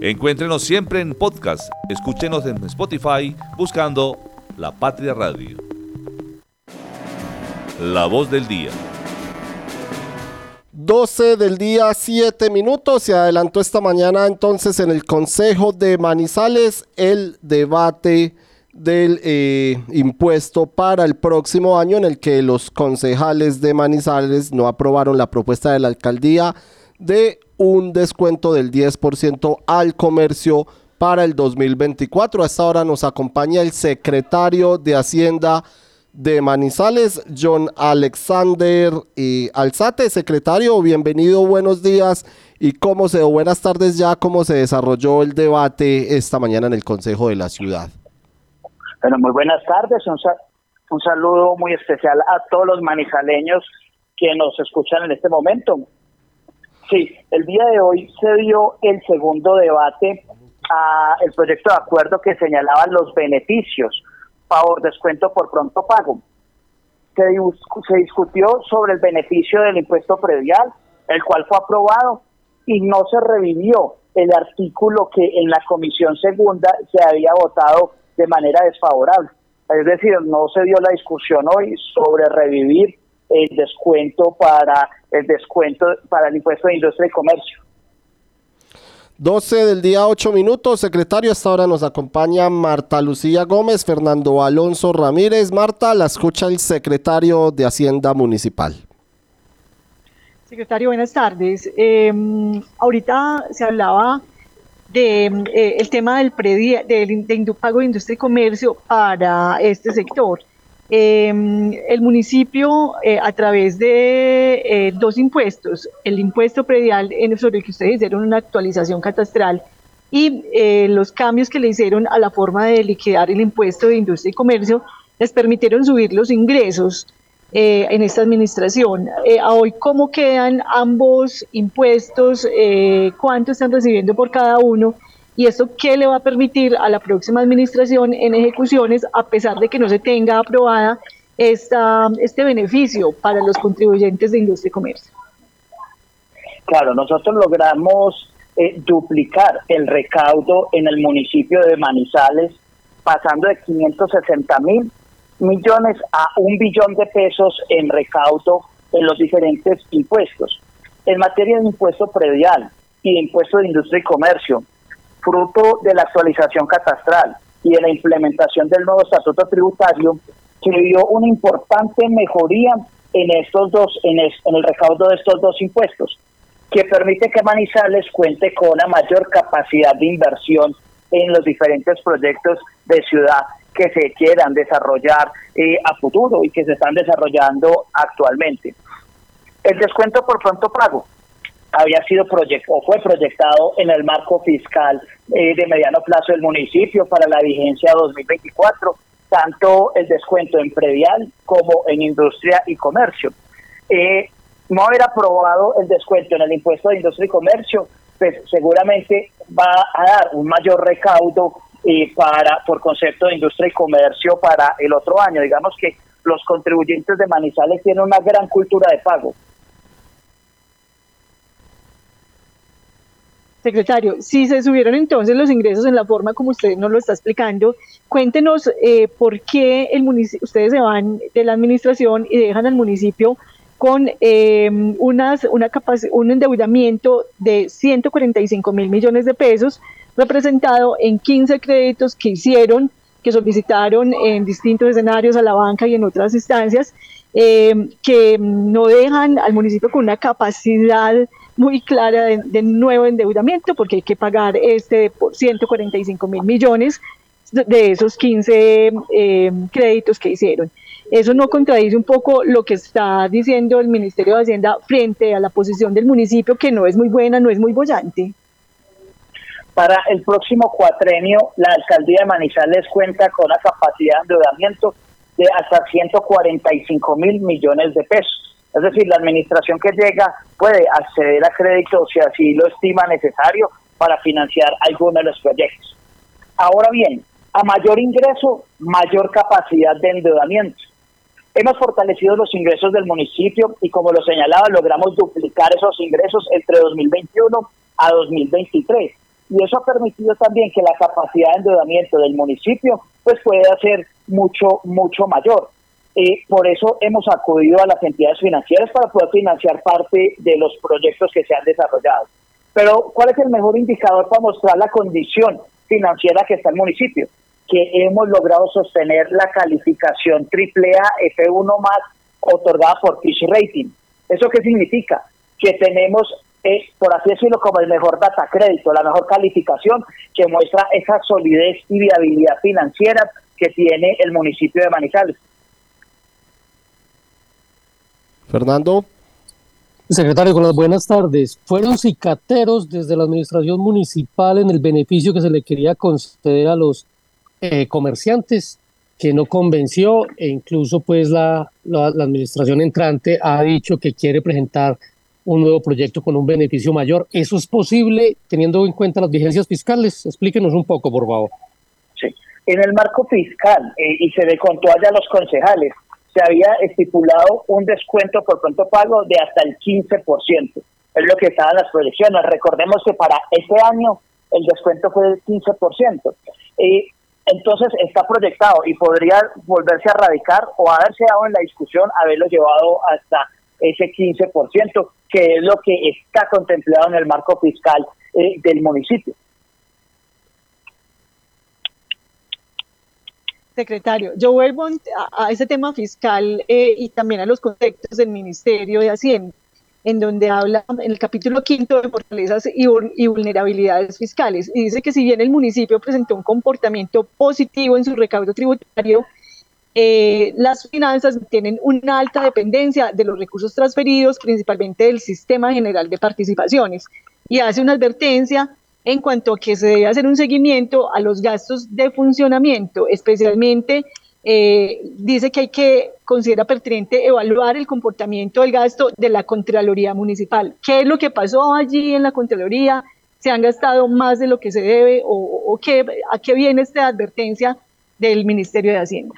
Encuéntrenos siempre en podcast. Escúchenos en Spotify buscando La Patria Radio. La voz del día. 12 del día, 7 minutos. Se adelantó esta mañana entonces en el Consejo de Manizales el debate del eh, impuesto para el próximo año en el que los concejales de Manizales no aprobaron la propuesta de la alcaldía de un descuento del 10% al comercio para el 2024. A esta hora nos acompaña el secretario de Hacienda de Manizales, John Alexander y Alzate. Secretario, bienvenido, buenos días. ¿Y cómo se, buenas tardes ya, cómo se desarrolló el debate esta mañana en el Consejo de la Ciudad? Bueno, muy buenas tardes. Un saludo muy especial a todos los manizaleños que nos escuchan en este momento. Sí, el día de hoy se dio el segundo debate a el proyecto de acuerdo que señalaba los beneficios favor descuento por pronto pago. Se, se discutió sobre el beneficio del impuesto predial, el cual fue aprobado y no se revivió el artículo que en la comisión segunda se había votado de manera desfavorable. Es decir, no se dio la discusión hoy sobre revivir el descuento para el descuento para el impuesto de industria y comercio. 12 del día 8 minutos, secretario, hasta ahora nos acompaña Marta Lucía Gómez, Fernando Alonso Ramírez. Marta, la escucha el secretario de Hacienda Municipal. Secretario, buenas tardes. Em, ahorita se hablaba de eh, el tema del predia, del de pago de industria y comercio para este sector. Em, el municipio, eh, a través de eh, dos impuestos, el impuesto predial sobre el que ustedes hicieron una actualización catastral y los cambios que le hicieron a la forma de liquidar el impuesto de industria y comercio, les permitieron subir los ingresos eh, en esta administración. Eh, a hoy, ¿cómo quedan ambos impuestos? Eh, ¿Cuánto están recibiendo por cada uno? ¿Y esto qué le va a permitir a la próxima administración en ejecuciones, a pesar de que no se tenga aprobada esta, este beneficio para los contribuyentes de industria y comercio? Claro, nosotros logramos duplicar el recaudo en el municipio de Manizales, pasando de 560 mil millones a un billón de pesos en recaudo en los diferentes impuestos. En materia de impuesto predial y de impuesto de industria y comercio, fruto de la actualización catastral y de la implementación del nuevo estatuto tributario, se vio una importante mejoría en estos dos, en, en el recaudo de estos dos impuestos, que permite que Manizales cuente con una mayor capacidad de inversión en los diferentes proyectos de ciudad que se quieran desarrollar eh, a futuro y que se están desarrollando actualmente. El descuento por pronto pago había sido proyectado o fue proyectado en el marco fiscal eh, de mediano plazo del municipio para la vigencia 2024, tanto el descuento en predial como en industria y comercio. Eh, no haber aprobado el descuento en el impuesto de industria y comercio, pues seguramente va a dar un mayor recaudo para por concepto de industria y comercio para el otro año. Digamos que los contribuyentes de Manizales tienen una gran cultura de pago. Secretario, si se subieron entonces los ingresos en la forma como usted nos lo está explicando, cuéntenos eh, por qué el ustedes se van de la administración y dejan al municipio con eh, unas, una un endeudamiento de 145 mil millones de pesos, representado en 15 créditos que hicieron, que solicitaron en distintos escenarios a la banca y en otras instancias, eh, que no dejan al municipio con una capacidad muy clara de, nuevo endeudamiento, porque hay que pagar este por 145 mil millones de esos 15 eh, créditos que hicieron. Eso no contradice un poco lo que está diciendo el Ministerio de Hacienda frente a la posición del municipio, que no es muy buena, no es muy bollante. Para el próximo cuatrenio, la alcaldía de Manizales cuenta con una capacidad de endeudamiento de hasta 145 mil millones de pesos. Es decir, la administración que llega puede acceder a crédito si así lo estima necesario para financiar alguno de los proyectos. Ahora bien, a mayor ingreso, mayor capacidad de endeudamiento. Hemos fortalecido los ingresos del municipio y como lo señalaba, logramos duplicar esos ingresos entre 2021 a 2023 y eso ha permitido también que la capacidad de endeudamiento del municipio pues pueda ser mucho, mucho mayor. Eh, por eso hemos acudido a las entidades financieras para poder financiar parte de los proyectos que se han desarrollado. Pero, ¿cuál es el mejor indicador para mostrar la condición financiera que está el municipio? Que hemos logrado sostener la calificación AAA F1 más otorgada por Fitch Rating. ¿Eso qué significa? Que tenemos por así decirlo, como el mejor data crédito, la mejor calificación que muestra esa solidez y viabilidad financiera que tiene el municipio de Manizales. Fernando. Secretario, con las buenas tardes. Fueron cicateros desde la administración municipal en el beneficio que se le quería conceder a los eh, comerciantes, que no convenció e incluso pues la, la administración entrante ha dicho que quiere presentar un nuevo proyecto con un beneficio mayor. ¿Eso es posible teniendo en cuenta las vigencias fiscales? Explíquenos un poco, por favor. Sí, En el marco fiscal, eh, y se le contó allá a los concejales, se había estipulado un descuento por pronto pago de hasta el 15%. Es lo que estaban las proyecciones. Recordemos que para este año el descuento fue del 15%. Eh, entonces está proyectado y podría volverse a radicar o haberse dado en la discusión haberlo llevado hasta ese 15%, que es lo que está contemplado en el marco fiscal eh, del municipio. Secretario, yo vuelvo a, ese tema fiscal eh, y también a los conceptos del Ministerio de Hacienda, en donde habla en el capítulo quinto de fortalezas y, vulnerabilidades fiscales. Y dice que si bien el municipio presentó un comportamiento positivo en su recaudo tributario, eh, las finanzas tienen una alta dependencia de los recursos transferidos, principalmente del sistema general de participaciones, y hace una advertencia en cuanto a que se debe hacer un seguimiento a los gastos de funcionamiento, especialmente eh, dice que hay que considerar pertinente evaluar el comportamiento del gasto de la Contraloría Municipal. ¿Qué es lo que pasó allí en la Contraloría? ¿Se han gastado más de lo que se debe o, qué, a qué viene esta advertencia del Ministerio de Hacienda?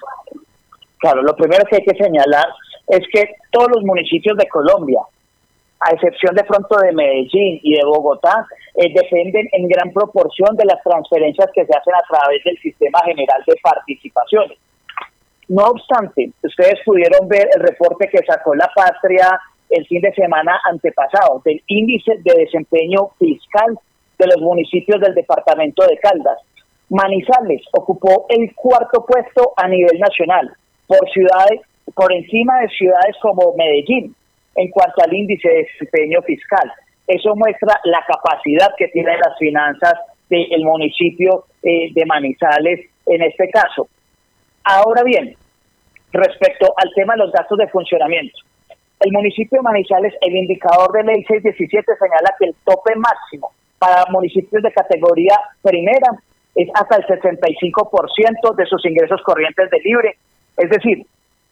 Claro, lo primero que hay que señalar es que todos los municipios de Colombia a excepción de pronto de Medellín y de Bogotá, eh, dependen en gran proporción de las transferencias que se hacen a través del sistema general de participaciones. No obstante, ustedes pudieron ver el reporte que sacó la patria el fin de semana antepasado del índice de desempeño fiscal de los municipios del departamento de Caldas. Manizales ocupó el cuarto puesto a nivel nacional por ciudades por encima de ciudades como Medellín, en cuanto al índice de desempeño fiscal. Eso muestra la capacidad que tienen las finanzas del municipio eh, de Manizales en este caso. Ahora bien, respecto al tema de los gastos de funcionamiento, el municipio de Manizales, el indicador de ley 617 señala que el tope máximo para municipios de categoría primera es hasta el 65% de sus ingresos corrientes de libre. Es decir,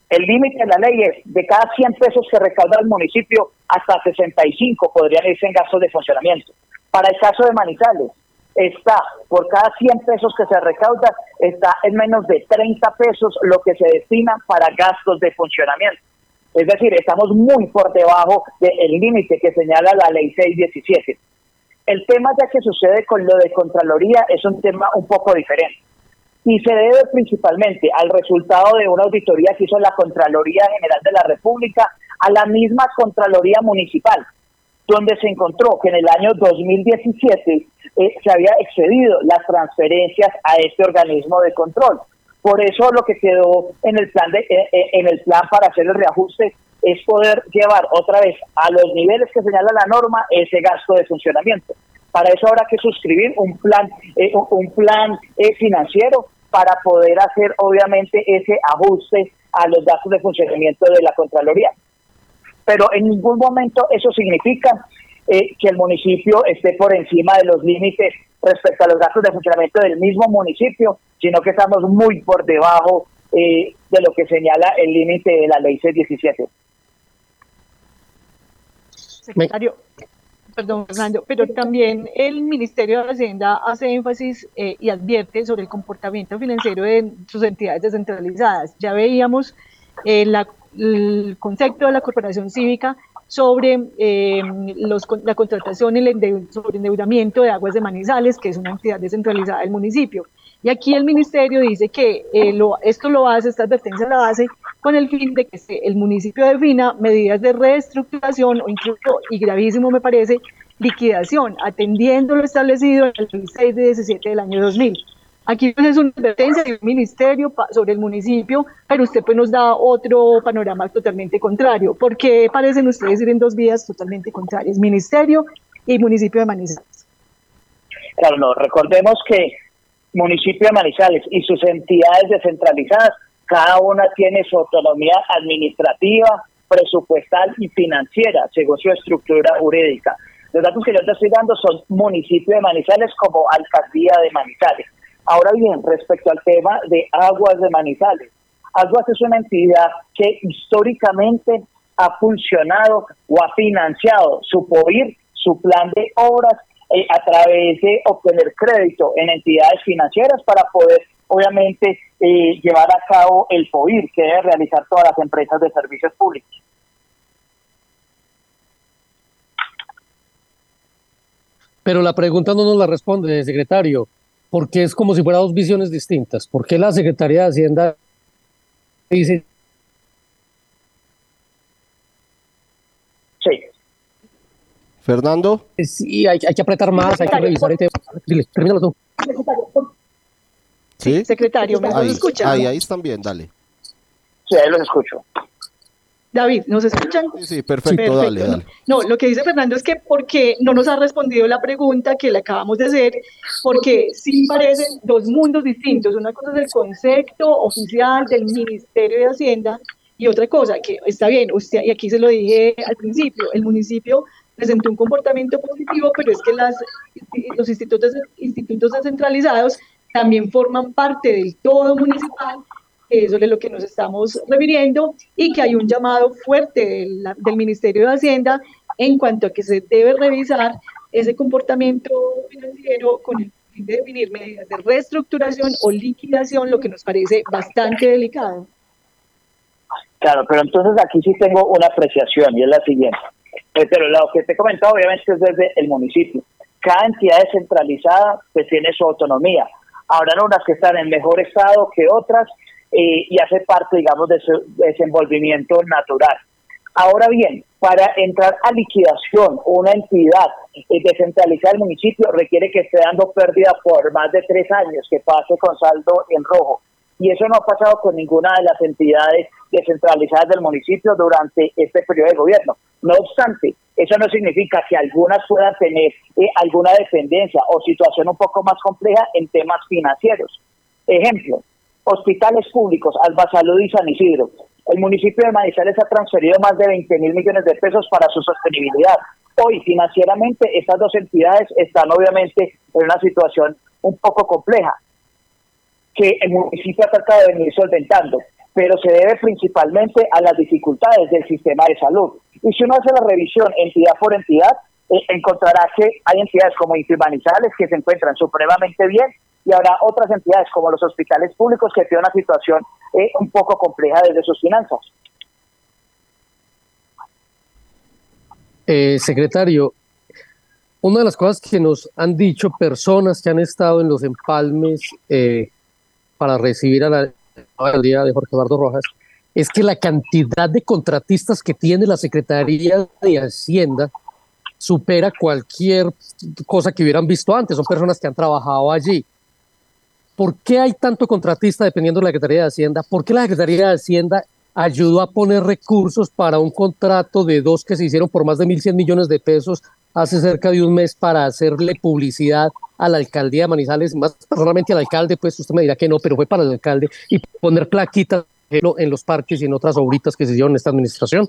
el límite de la ley es de cada 100 pesos que recauda el municipio, hasta 65 podrían irse en gastos de funcionamiento. Para el caso de Manizales, está por cada 100 pesos que se recauda, está en menos de 30 pesos lo que se destina para gastos de funcionamiento. Es decir, estamos muy por debajo del límite que señala la ley 617. El tema ya que sucede con lo de Contraloría es un tema un poco diferente y se debe principalmente al resultado de una auditoría que hizo la Contraloría General de la República a la misma Contraloría Municipal, donde se encontró que en el año 2017 eh, se había excedido las transferencias a este organismo de control. Por eso lo que quedó en el plan de, eh, eh, en el plan para hacer el reajuste es poder llevar otra vez a los niveles que señala la norma ese gasto de funcionamiento. Para eso habrá que suscribir un plan, un plan financiero para poder hacer obviamente ese ajuste a los gastos de funcionamiento de la Contraloría. Pero en ningún momento eso significa eh, que el municipio esté por encima de los límites respecto a los gastos de funcionamiento del mismo municipio, sino que estamos muy por debajo eh, de lo que señala el límite de la ley C-17. Secretario, perdón, Fernando, pero también el Ministerio de Hacienda hace énfasis eh, y advierte sobre el comportamiento financiero de sus entidades descentralizadas. Ya veíamos eh, el concepto de la corporación cívica sobre eh, la contratación y el endeudamiento de aguas de Manizales, que es una entidad descentralizada del municipio. Y aquí el ministerio dice que esto lo hace, esta advertencia la hace con el fin de que el municipio defina medidas de reestructuración o incluso, y gravísimo me parece, liquidación, atendiendo lo establecido en el 6 de 17 del año 2000. Aquí pues, es una advertencia del ministerio sobre el municipio, pero usted pues nos da otro panorama totalmente contrario. ¿Por qué parecen ustedes ir en dos vías totalmente contrarias, ministerio y municipio de Manizales? Claro, no, recordemos que municipio de Manizales y sus entidades descentralizadas cada una tiene su autonomía administrativa, presupuestal y financiera, según su estructura jurídica. Los datos que yo te estoy dando son municipio de Manizales como alcaldía de Manizales. Ahora bien, respecto al tema de Aguas de Manizales, Aguas es una entidad que históricamente ha funcionado o ha financiado su POIR, su plan de obras, eh, a través de obtener crédito en entidades financieras para poder obviamente, eh, llevar a cabo el POIR que debe realizar todas las empresas de servicios públicos. Pero la pregunta no nos la responde, secretario, porque es como si fueran dos visiones distintas. ¿Por qué la Secretaría de Hacienda dice... Sí. Fernando. Sí, hay, hay que apretar más, hay que revisar el tema. Dile, termínalo tú. ¿Sí? Secretario, ¿me ahí, escucha? Ahí, ahí están bien, dale. Sí, ahí los escucho. David, ¿nos escuchan? Sí, sí, perfecto, dale, dale. No, lo que dice Fernando es que porque no nos ha respondido la pregunta que le acabamos de hacer, porque sí parecen dos mundos distintos. Una cosa es el concepto oficial del Ministerio de Hacienda y otra cosa, que está bien, usted, y aquí se lo dije al principio, el municipio presentó un comportamiento positivo, pero es que las, los institutos, institutos descentralizados también forman parte del todo municipal eso es lo que nos estamos refiriendo y que hay un llamado fuerte del, del, Ministerio de Hacienda en cuanto a que se debe revisar ese comportamiento financiero con el fin de definir medidas de reestructuración o liquidación, lo que nos parece bastante delicado. Claro, pero entonces aquí sí tengo una apreciación y es la siguiente. Pero lo que te he comentado obviamente es desde el municipio. Cada entidad descentralizada pues tiene su autonomía. Habrán unas que están en mejor estado que otras eh, y hace parte, digamos, de su desenvolvimiento natural. Ahora bien, para entrar a liquidación, una entidad eh, descentralizada del municipio requiere que esté dando pérdida por más de tres años, que pase con saldo en rojo. Y eso no ha pasado con ninguna de las entidades descentralizadas del municipio durante este periodo de gobierno. No obstante, eso no significa que algunas puedan tener eh, alguna dependencia o situación un poco más compleja en temas financieros. Ejemplo, hospitales públicos, Alba Salud y San Isidro. El municipio de Manizales ha transferido más de 20 mil millones de pesos para su sostenibilidad. Hoy, financieramente, estas dos entidades están obviamente en una situación un poco compleja, que el municipio ha tratado de venir solventando, pero se debe principalmente a las dificultades del sistema de salud. Y si uno hace la revisión entidad por entidad, eh, encontrará que hay entidades como Manizales que se encuentran supremamente bien y habrá otras entidades como los hospitales públicos que tienen una situación eh, un poco compleja desde sus finanzas. Eh, secretario, una de las cosas que nos han dicho personas que han estado en los empalmes eh, para recibir a la alcaldía de Jorge Eduardo Rojas es que la cantidad de contratistas que tiene la Secretaría de Hacienda supera cualquier cosa que hubieran visto antes. Son personas que han trabajado allí. ¿Por qué hay tanto contratista dependiendo de la Secretaría de Hacienda? ¿Por qué la Secretaría de Hacienda ayudó a poner recursos para un contrato de dos que se hicieron por más de 1.100 millones de pesos hace cerca de un mes para hacerle publicidad a la alcaldía de Manizales, más personalmente al alcalde, pues usted me dirá que no, pero fue para el alcalde, y poner plaquitas en los parques y en otras obritas que se hicieron en esta administración?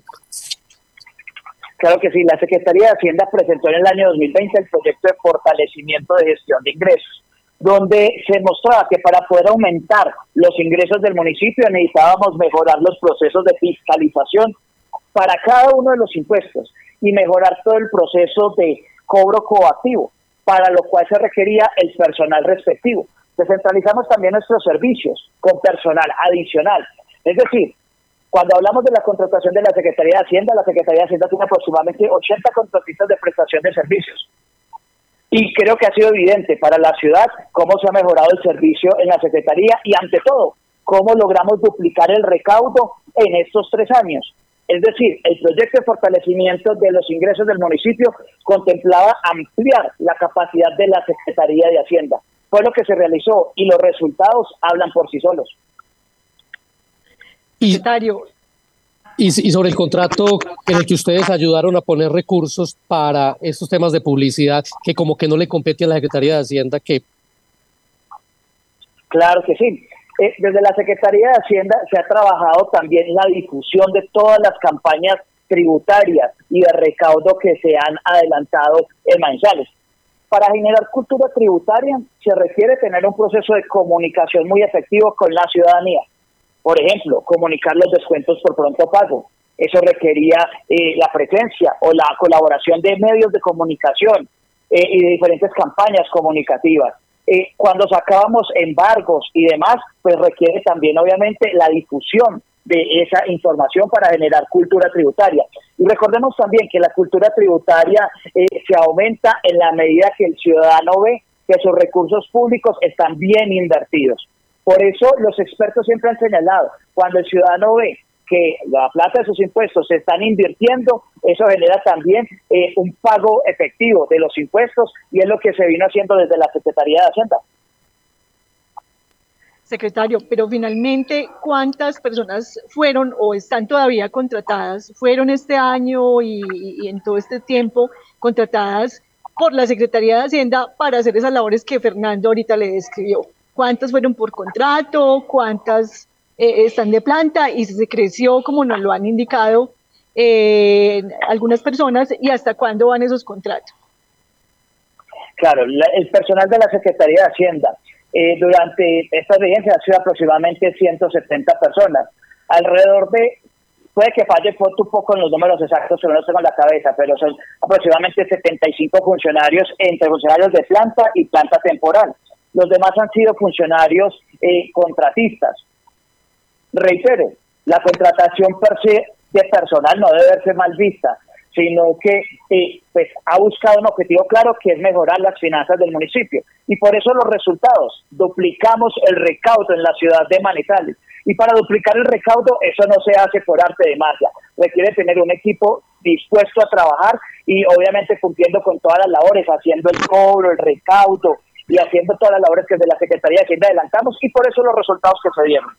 Claro que sí, la Secretaría de Hacienda presentó en el año 2020 el proyecto de fortalecimiento de gestión de ingresos donde se mostraba que para poder aumentar los ingresos del municipio necesitábamos mejorar los procesos de fiscalización para cada uno de los impuestos y mejorar todo el proceso de cobro coactivo, para lo cual se requería el personal respectivo. Descentralizamos también nuestros servicios con personal adicional. Es decir, cuando hablamos de la contratación de la Secretaría de Hacienda, la Secretaría de Hacienda tiene aproximadamente 80 contratistas de prestación de servicios. Y creo que ha sido evidente para la ciudad cómo se ha mejorado el servicio en la Secretaría y ante todo, cómo logramos duplicar el recaudo en estos tres años. Es decir, el proyecto de fortalecimiento de los ingresos del municipio contemplaba ampliar la capacidad de la Secretaría de Hacienda. Fue lo que se realizó y los resultados hablan por sí solos. Y, y, sobre el contrato en el que ustedes ayudaron a poner recursos para estos temas de publicidad, que como que no le compete a la Secretaría de Hacienda, que... Claro que sí. Eh, desde la Secretaría de Hacienda se ha trabajado también la difusión de todas las campañas tributarias y de recaudo que se han adelantado en Manizales. Para generar cultura tributaria se requiere tener un proceso de comunicación muy efectivo con la ciudadanía por ejemplo, comunicar los descuentos por pronto pago. Eso requería eh, la presencia o la colaboración de medios de comunicación eh, y de diferentes campañas comunicativas. Eh, cuando sacábamos embargos y demás, pues requiere también obviamente la difusión de esa información para generar cultura tributaria. Y recordemos también que la cultura tributaria eh, se aumenta en la medida que el ciudadano ve que sus recursos públicos están bien invertidos. Por eso los expertos siempre han señalado, cuando el ciudadano ve que la plata de sus impuestos se están invirtiendo, eso genera también eh, un pago efectivo de los impuestos y es lo que se vino haciendo desde la Secretaría de Hacienda. Secretario, pero finalmente, ¿cuántas personas fueron o están todavía contratadas, fueron este año y, y en todo este tiempo contratadas por la Secretaría de Hacienda para hacer esas labores que Fernando ahorita le describió? ¿Cuántas fueron por contrato? ¿Cuántas eh, están de planta? Y se creció, como nos lo han indicado eh, algunas personas, ¿y hasta cuándo van esos contratos? Claro, la- el personal de la Secretaría de Hacienda eh, durante esta vigencia ha sido aproximadamente 170 personas. Alrededor de, puede que falle un poco en los números exactos, pero no tengo en la cabeza, pero son aproximadamente 75 funcionarios entre funcionarios de planta y planta temporal. Los demás han sido funcionarios eh, contratistas. Reitero, la contratación de personal no debe verse mal vista, sino que eh, pues ha buscado un objetivo claro que es mejorar las finanzas del municipio. Y por eso los resultados, duplicamos el recaudo en la ciudad de Manizales. Y para duplicar el recaudo, eso no se hace por arte de magia. Requiere tener un equipo dispuesto a trabajar y obviamente cumpliendo con todas las labores, haciendo el cobro, el recaudo y haciendo todas las labores que desde la Secretaría de Hacienda adelantamos y por eso los resultados que se dieron.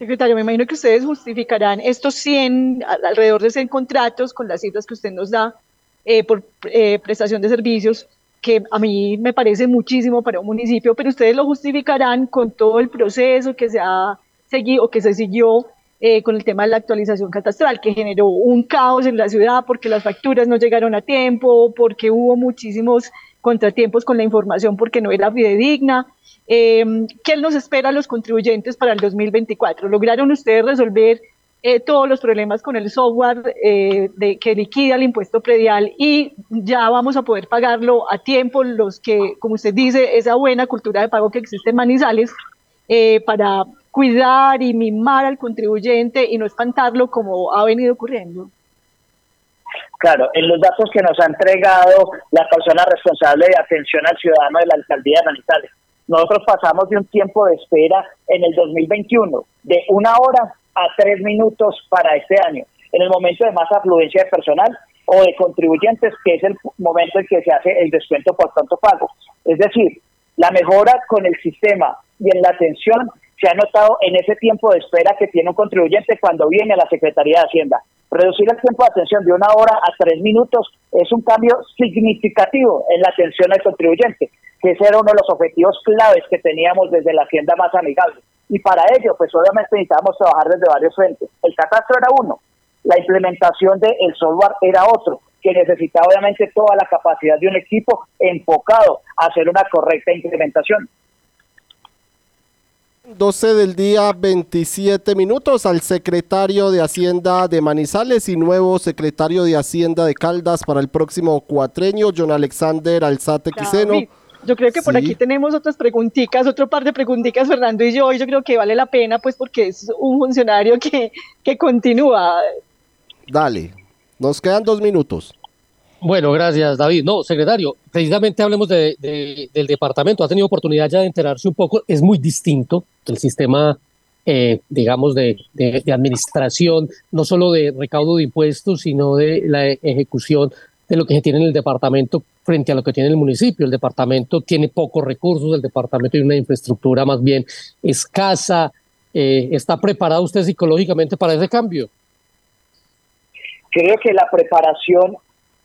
Secretario, me imagino que ustedes justificarán estos 100, al- alrededor de 100 contratos con las cifras que usted nos da eh, por eh, prestación de servicios, que a mí me parece muchísimo para un municipio, pero ustedes lo justificarán con todo el proceso que se ha seguido, que se siguió eh, con el tema de la actualización catastral, que generó un caos en la ciudad porque las facturas no llegaron a tiempo, porque hubo muchísimos contratiempos con la información porque no era fidedigna. Eh, ¿Qué nos espera a los contribuyentes para el 2024? ¿Lograron ustedes resolver eh, todos los problemas con el software eh, de, que liquida el impuesto predial y ya vamos a poder pagarlo a tiempo los que, como usted dice, esa buena cultura de pago que existe en Manizales eh, para cuidar y mimar al contribuyente y no espantarlo como ha venido ocurriendo? Claro, en los datos que nos ha entregado la persona responsable de atención al ciudadano de la alcaldía de Manizales, nosotros pasamos de un tiempo de espera en el 2021 de una hora a tres minutos para este año, en el momento de más afluencia de personal o de contribuyentes, que es el momento en que se hace el descuento por tanto pago. Es decir, la mejora con el sistema y en la atención se ha notado en ese tiempo de espera que tiene un contribuyente cuando viene a la Secretaría de Hacienda. Reducir el tiempo de atención de una hora a tres minutos es un cambio significativo en la atención al contribuyente, que ese era uno de los objetivos claves que teníamos desde la Hacienda más amigable. Y para ello, pues obviamente necesitábamos trabajar desde varios frentes. El catastro era uno, la implementación del software era otro, que necesitaba obviamente toda la capacidad de un equipo enfocado a hacer una correcta implementación. 12 del día, 27 minutos al secretario de Hacienda de Manizales y nuevo secretario de Hacienda de Caldas para el próximo cuatreño, John Alexander Alzate Quiseno. David, Yo creo que por aquí tenemos otras preguntitas, otro par de preguntitas, Fernando y yo, y yo creo que vale la pena, pues porque es un funcionario que, que continúa. Dale, nos quedan dos minutos. Bueno, gracias, David. No, secretario, precisamente hablemos de- de- del departamento. Ha tenido oportunidad ya de enterarse un poco. Es muy distinto el sistema, eh, digamos, de, de- de administración, no solo de recaudo de impuestos, sino de la ejecución de lo que se tiene en el departamento frente a lo que tiene el municipio. El departamento tiene pocos recursos, el departamento tiene una infraestructura más bien escasa. Eh, ¿Está preparado usted psicológicamente para ese cambio? Creo que la preparación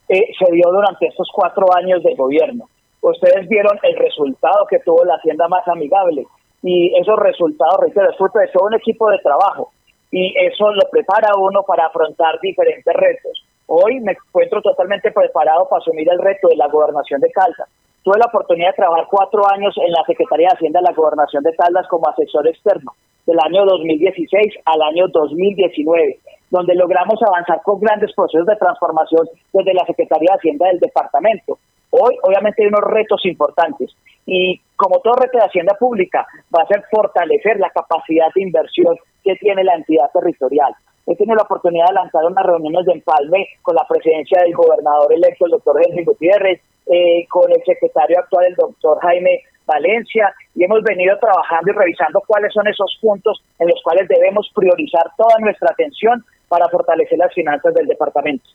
eh, se dio durante estos cuatro años de gobierno. Ustedes vieron el resultado que tuvo la Hacienda más amigable y esos resultados, reitero, es fruto de todo un equipo de trabajo y eso lo prepara uno para afrontar diferentes retos. Hoy me encuentro totalmente preparado para asumir el reto de la gobernación de Caldas. Tuve la oportunidad de trabajar cuatro años en la Secretaría de Hacienda de la Gobernación de Caldas como asesor externo, del año 2016 al año 2019, donde logramos avanzar con grandes procesos de transformación desde la Secretaría de Hacienda del departamento. Hoy, obviamente, hay unos retos importantes Y como todo reto de Hacienda Pública, va a ser fortalecer la capacidad de inversión que tiene la entidad territorial. He tenido la oportunidad de lanzar unas reuniones de empalme con la presidencia del gobernador electo, el doctor Henry Gutiérrez, eh, con el secretario actual, el doctor Jaime Valencia, y hemos venido trabajando y revisando cuáles son esos puntos en los cuales debemos priorizar toda nuestra atención para fortalecer las finanzas del departamento.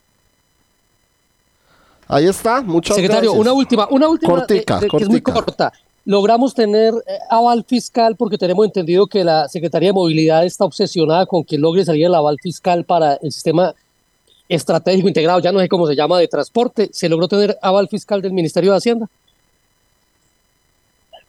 Ahí está, muchas Secretario, gracias. una última, una última Cortica, eh, de- que es muy corta. Logramos tener eh, aval fiscal porque tenemos entendido que la Secretaría de Movilidad está obsesionada con que logre salir el aval fiscal para el sistema estratégico integrado, ya no sé cómo se llama, de transporte. ¿Se logró tener aval fiscal del Ministerio de Hacienda?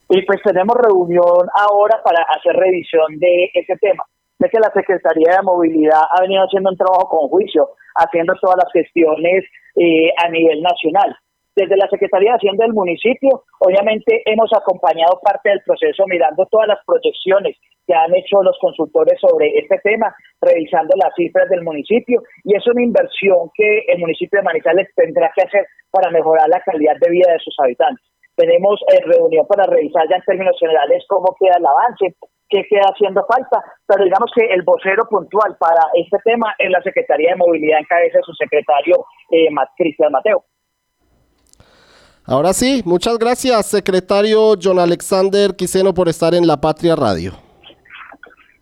Y pues tenemos reunión ahora para hacer revisión de ese tema. Sé que la Secretaría de Movilidad ha venido haciendo un trabajo con juicio, haciendo todas las gestiones eh, a nivel nacional. Desde la Secretaría de Hacienda del municipio, obviamente hemos acompañado parte del proceso mirando todas las proyecciones que han hecho los consultores sobre este tema, revisando las cifras del municipio y es una inversión que el municipio de Manizales tendrá que hacer para mejorar la calidad de vida de sus habitantes. Tenemos eh, reunión para revisar ya en términos generales cómo queda el avance, qué queda haciendo falta, pero digamos que el vocero puntual para este tema es la Secretaría de Movilidad en cabeza de su secretario eh, Cristian Mateo. Ahora sí, muchas gracias, secretario John Alexander Quiseno, por estar en La Patria Radio.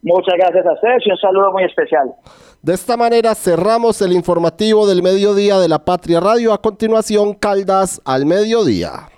Muchas gracias a ustedes y un saludo muy especial. De esta manera cerramos el informativo del mediodía de La Patria Radio. A continuación, Caldas al mediodía.